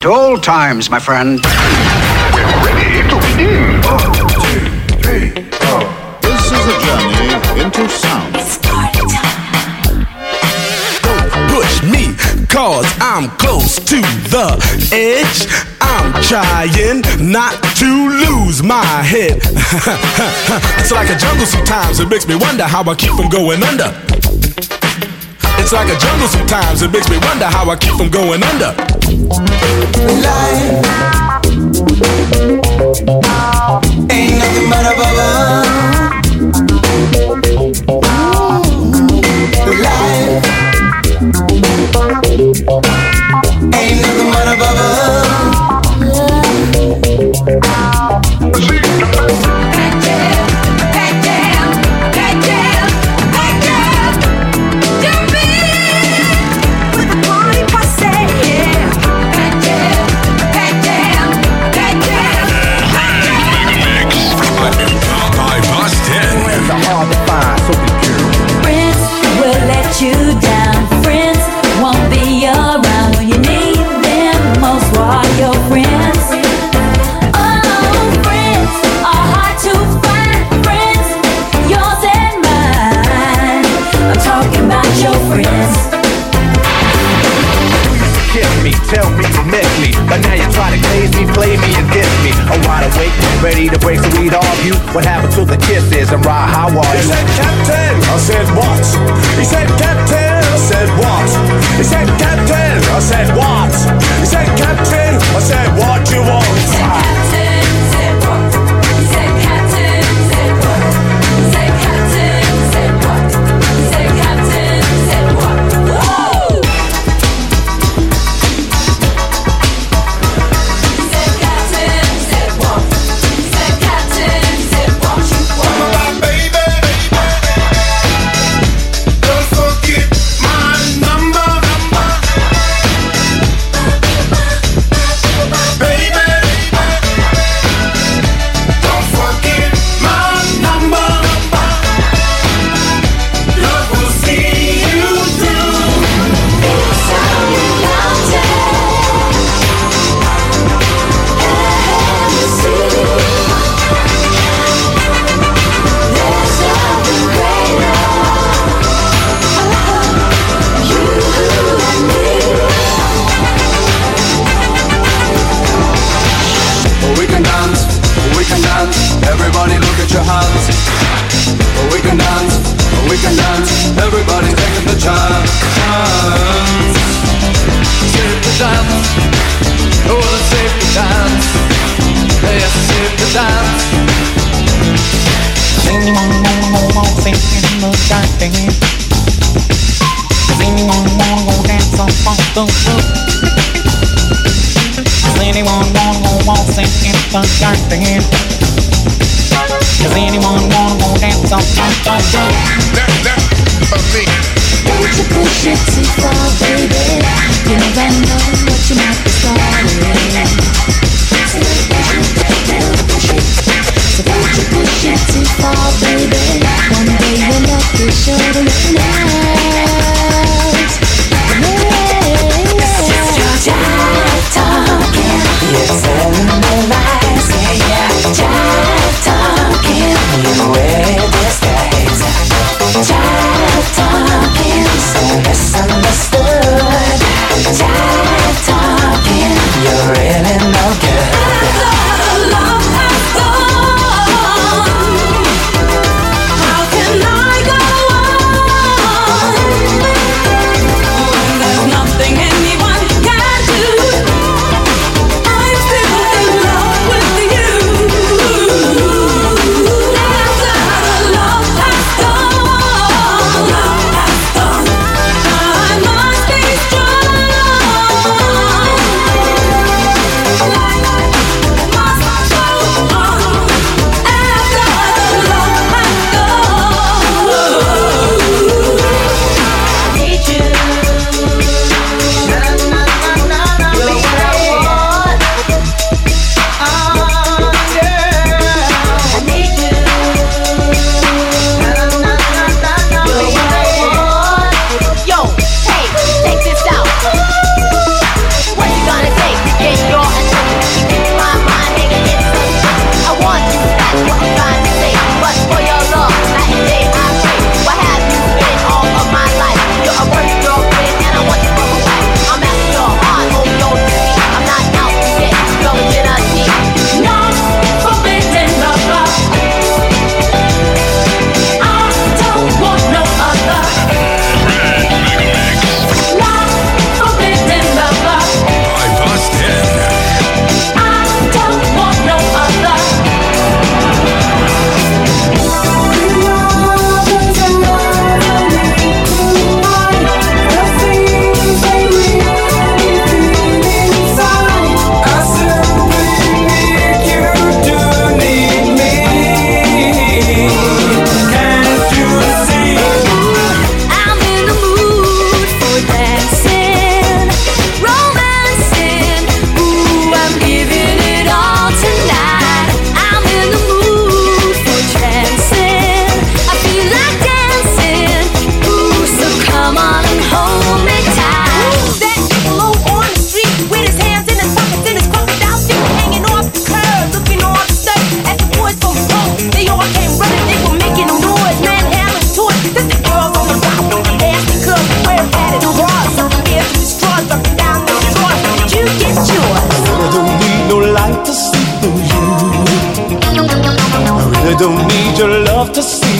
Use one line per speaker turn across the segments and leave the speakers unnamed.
To old times, my friend.
We're ready to begin.
This is a journey into sound.
push me, cause I'm close to the edge. I'm trying not to lose my head. it's like a jungle sometimes, it makes me wonder how I keep from going under. It's like a jungle sometimes, it makes me wonder how I keep from going under.
Life ain't nothing but a bubble. Life ain't nothing but a
By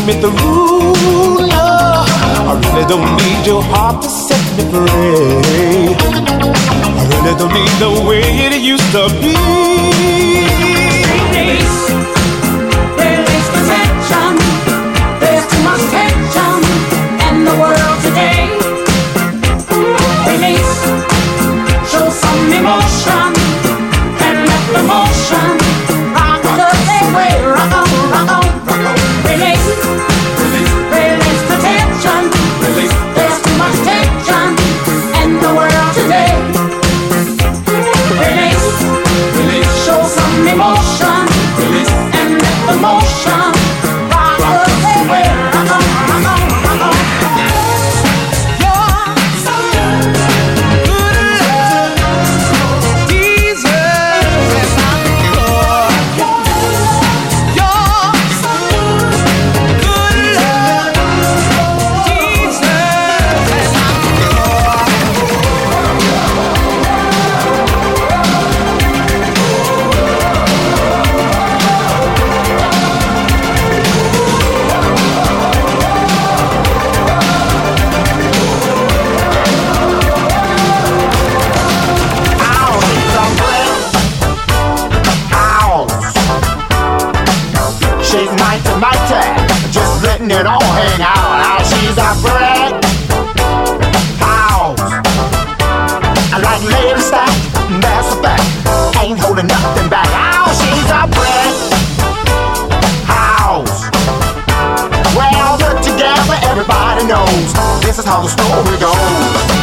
me
through.
No, I really don't need your heart to set me free. I really don't need the way it used to be.
Release, release the tension. There's too much tension in the world today. Release, show some emotion
A bread house. I like lady stack, that's fact. Ain't holding nothing back. How she's a bread house. Well, put together, everybody knows this is how the story goes.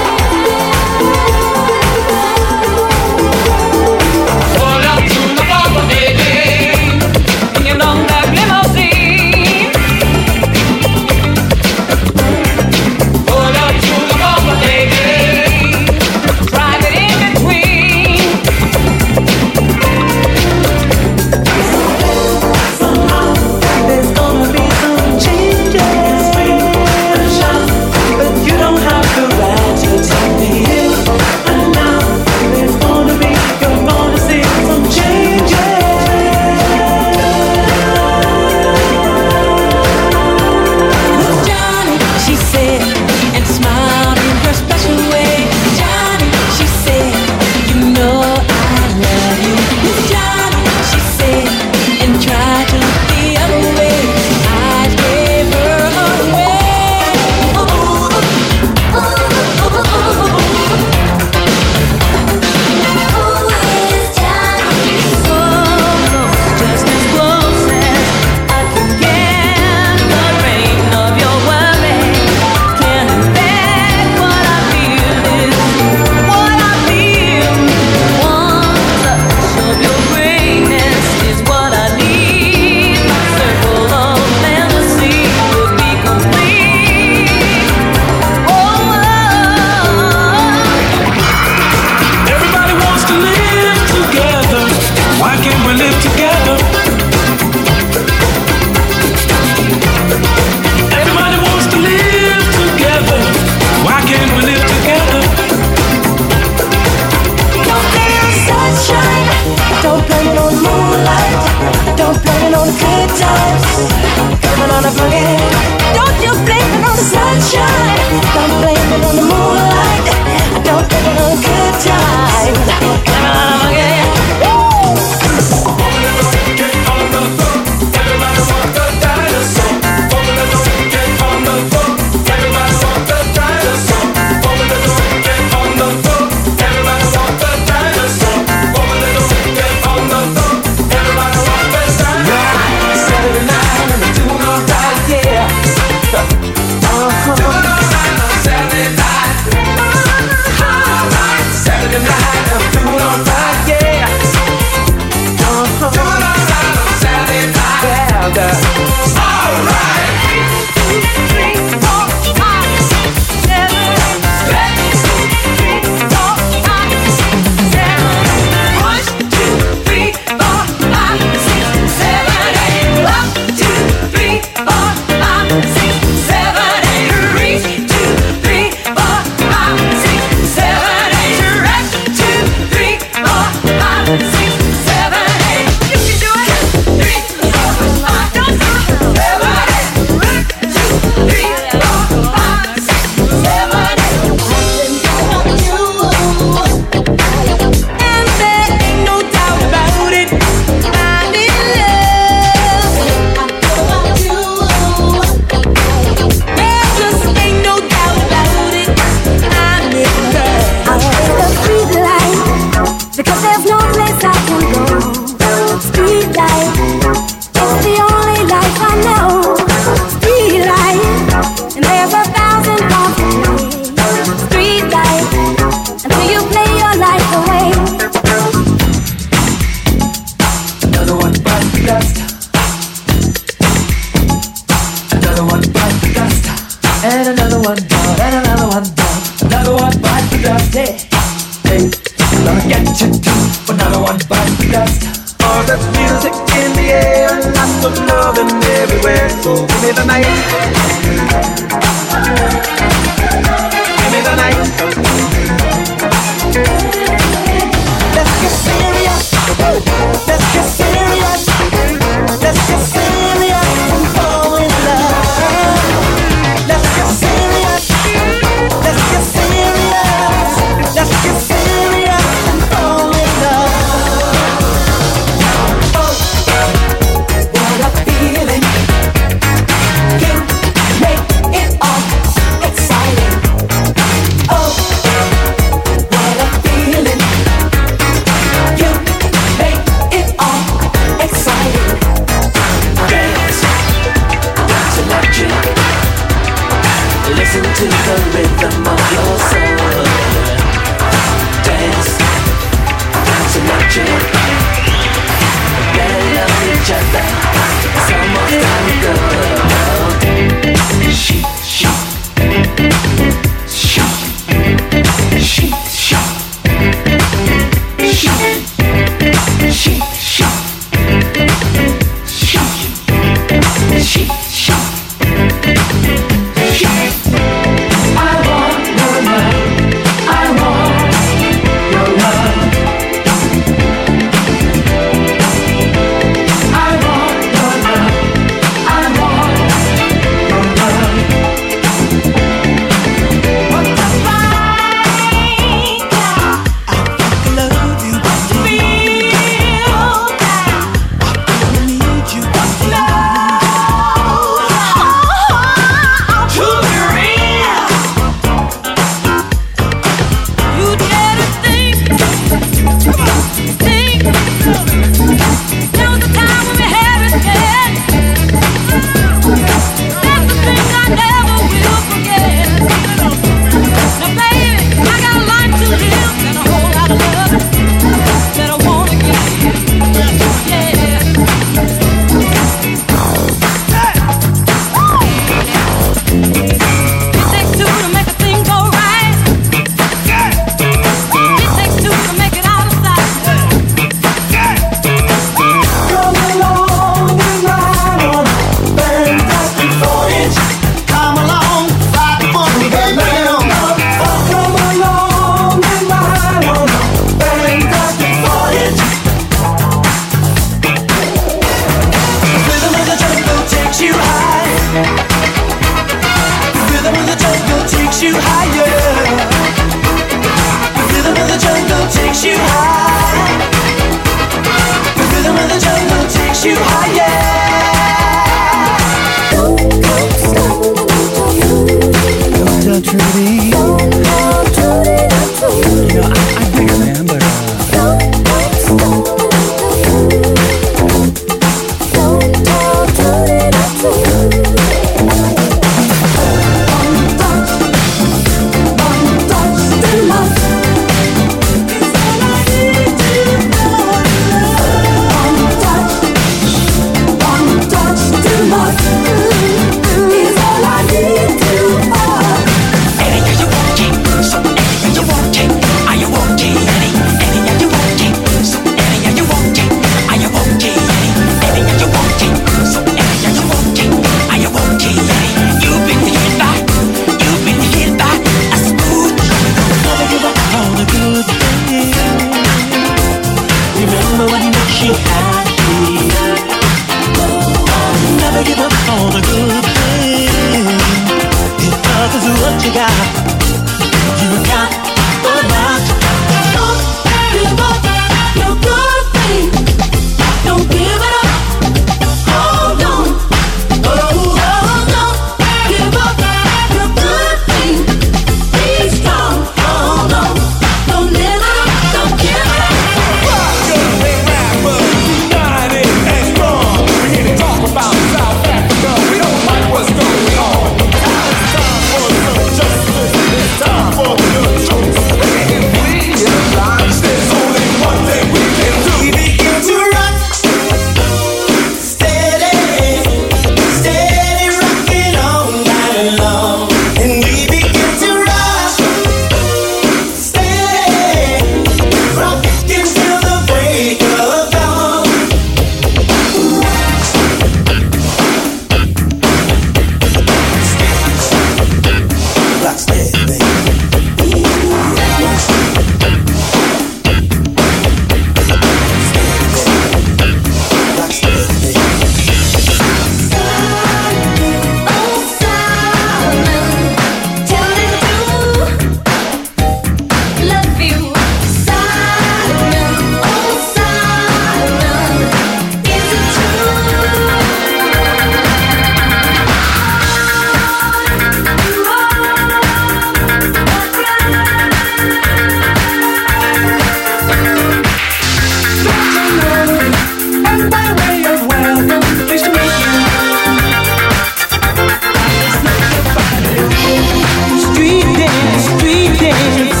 Dance.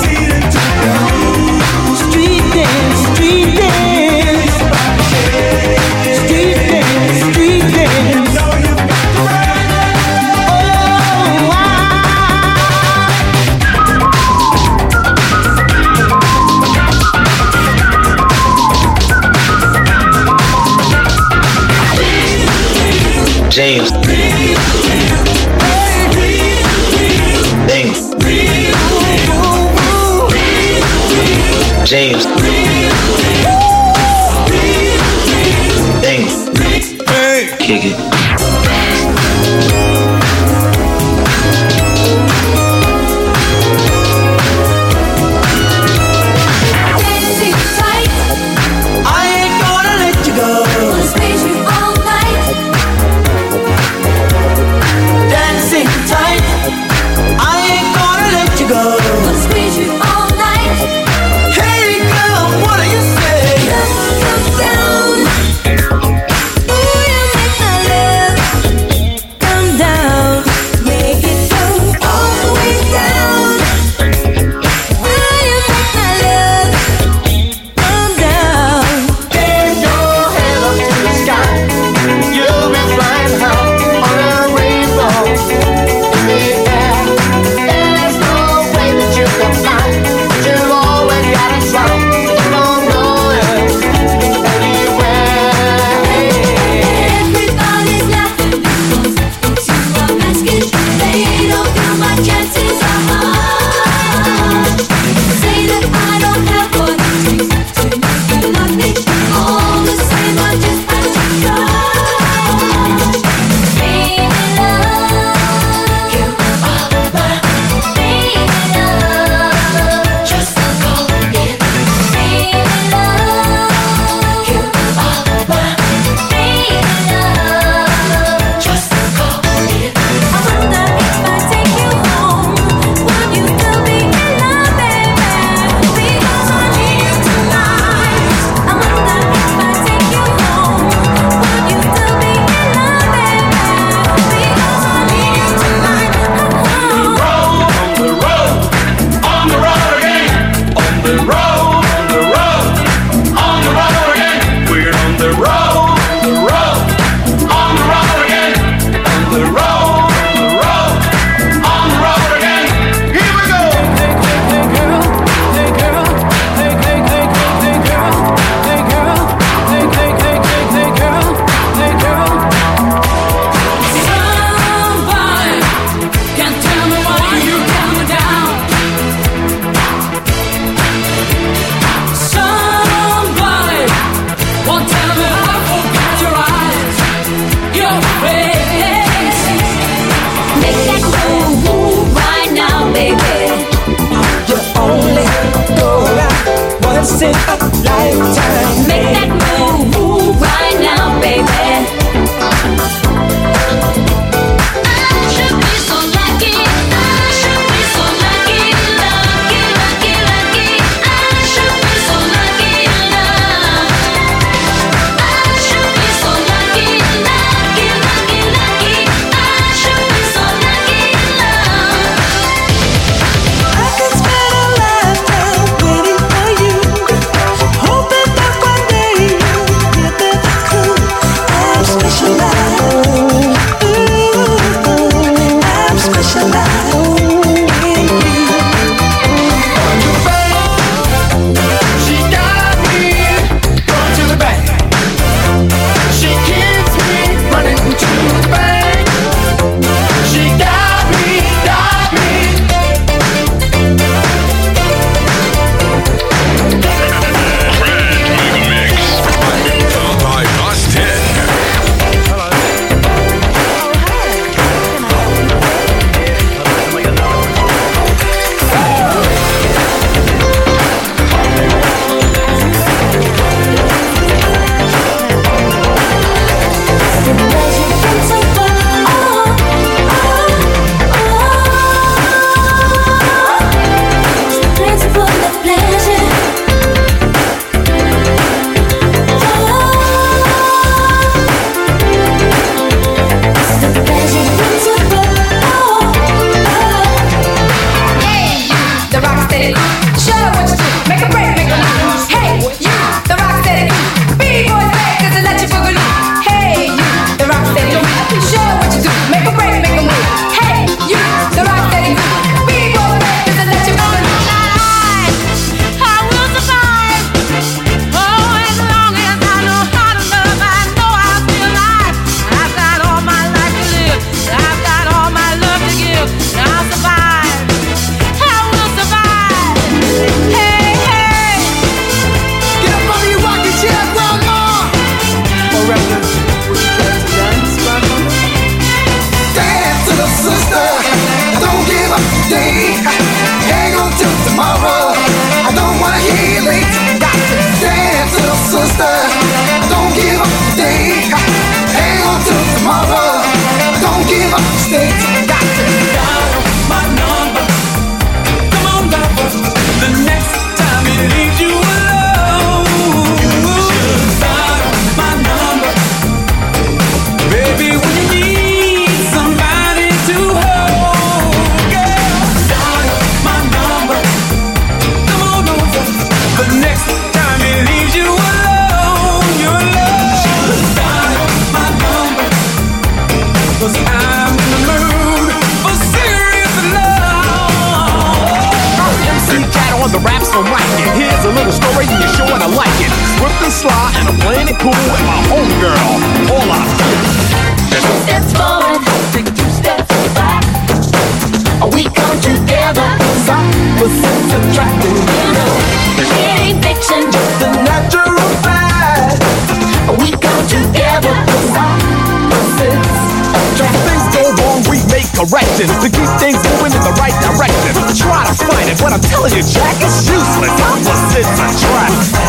Opposites
attract.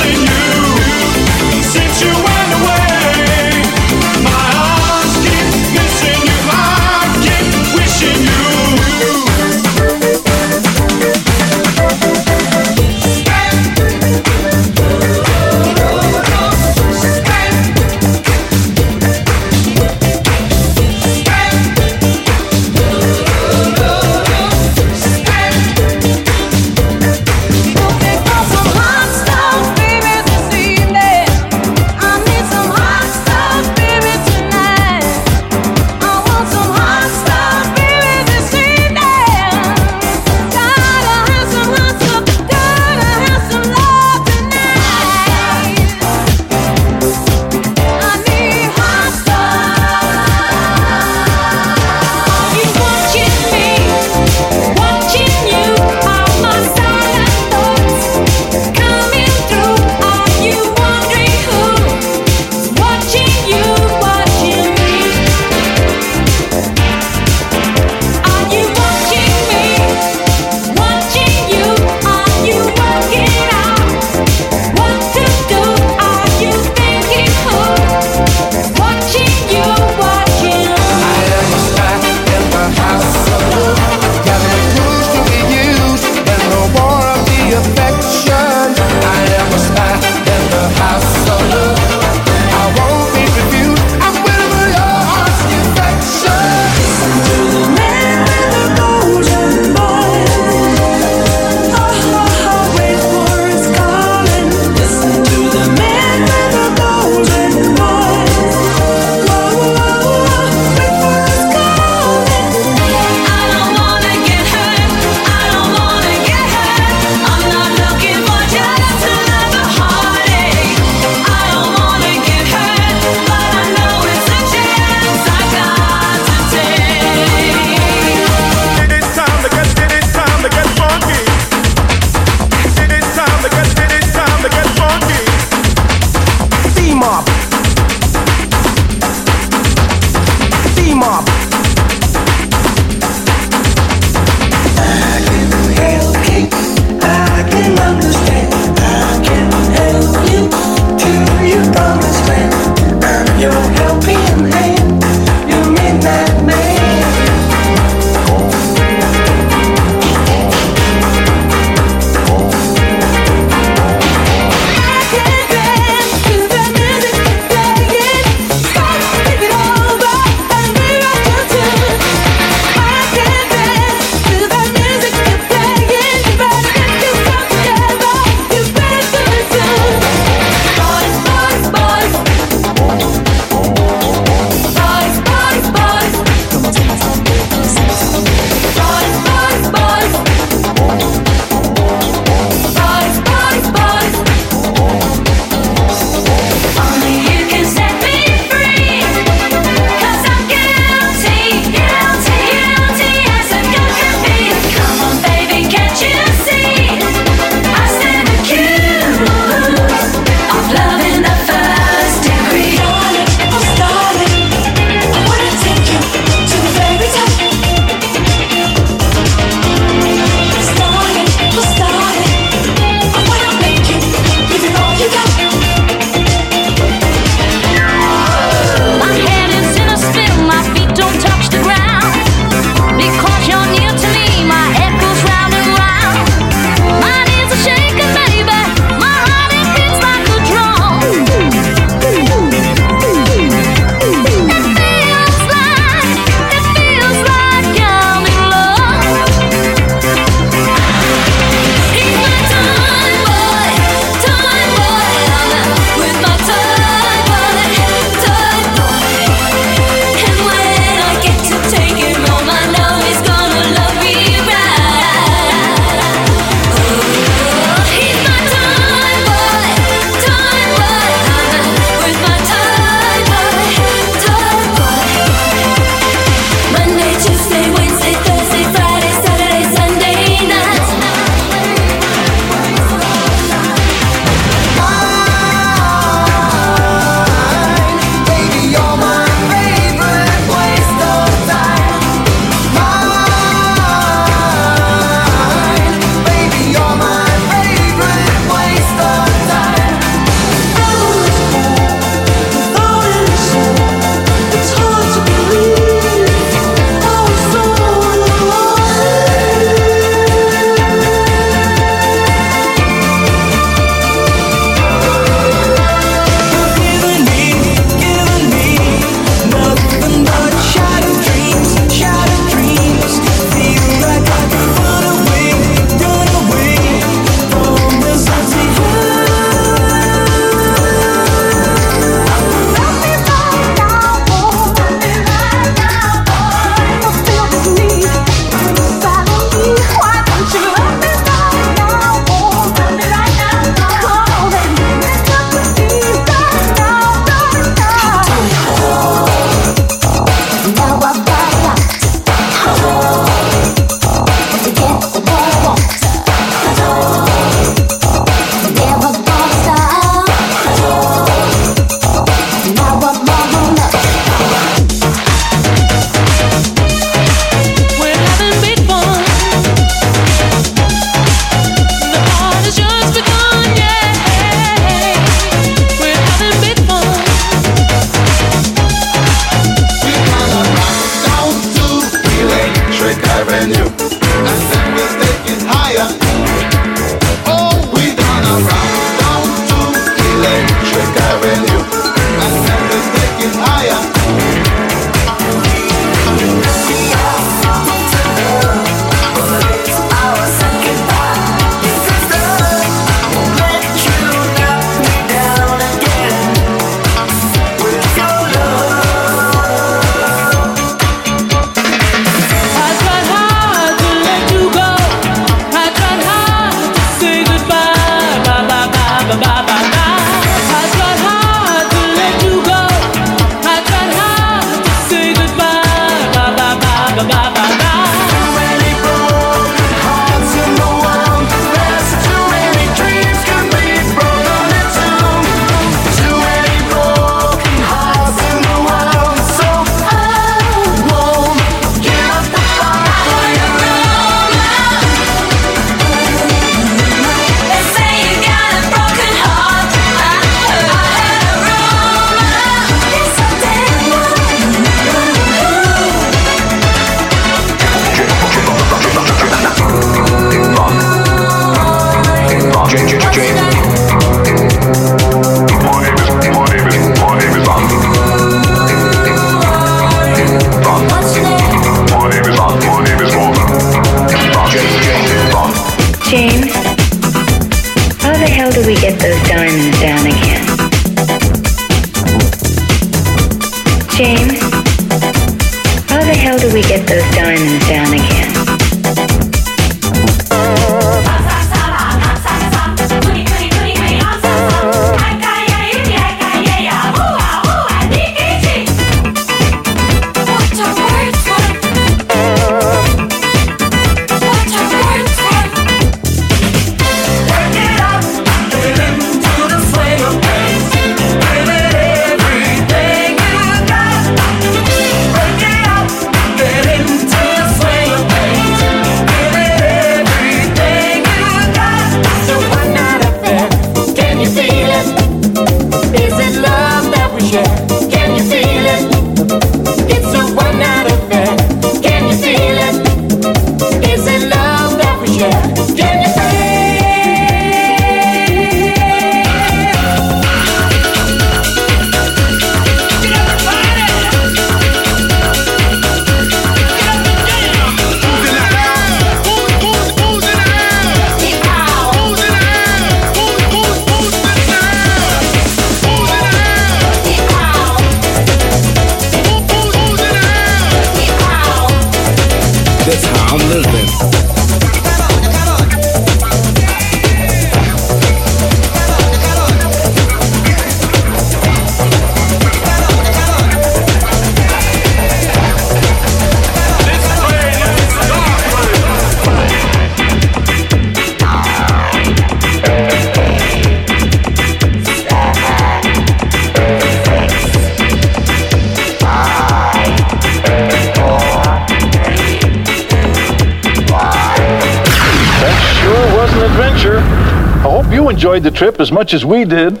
As much as we did.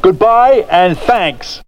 Goodbye and thanks.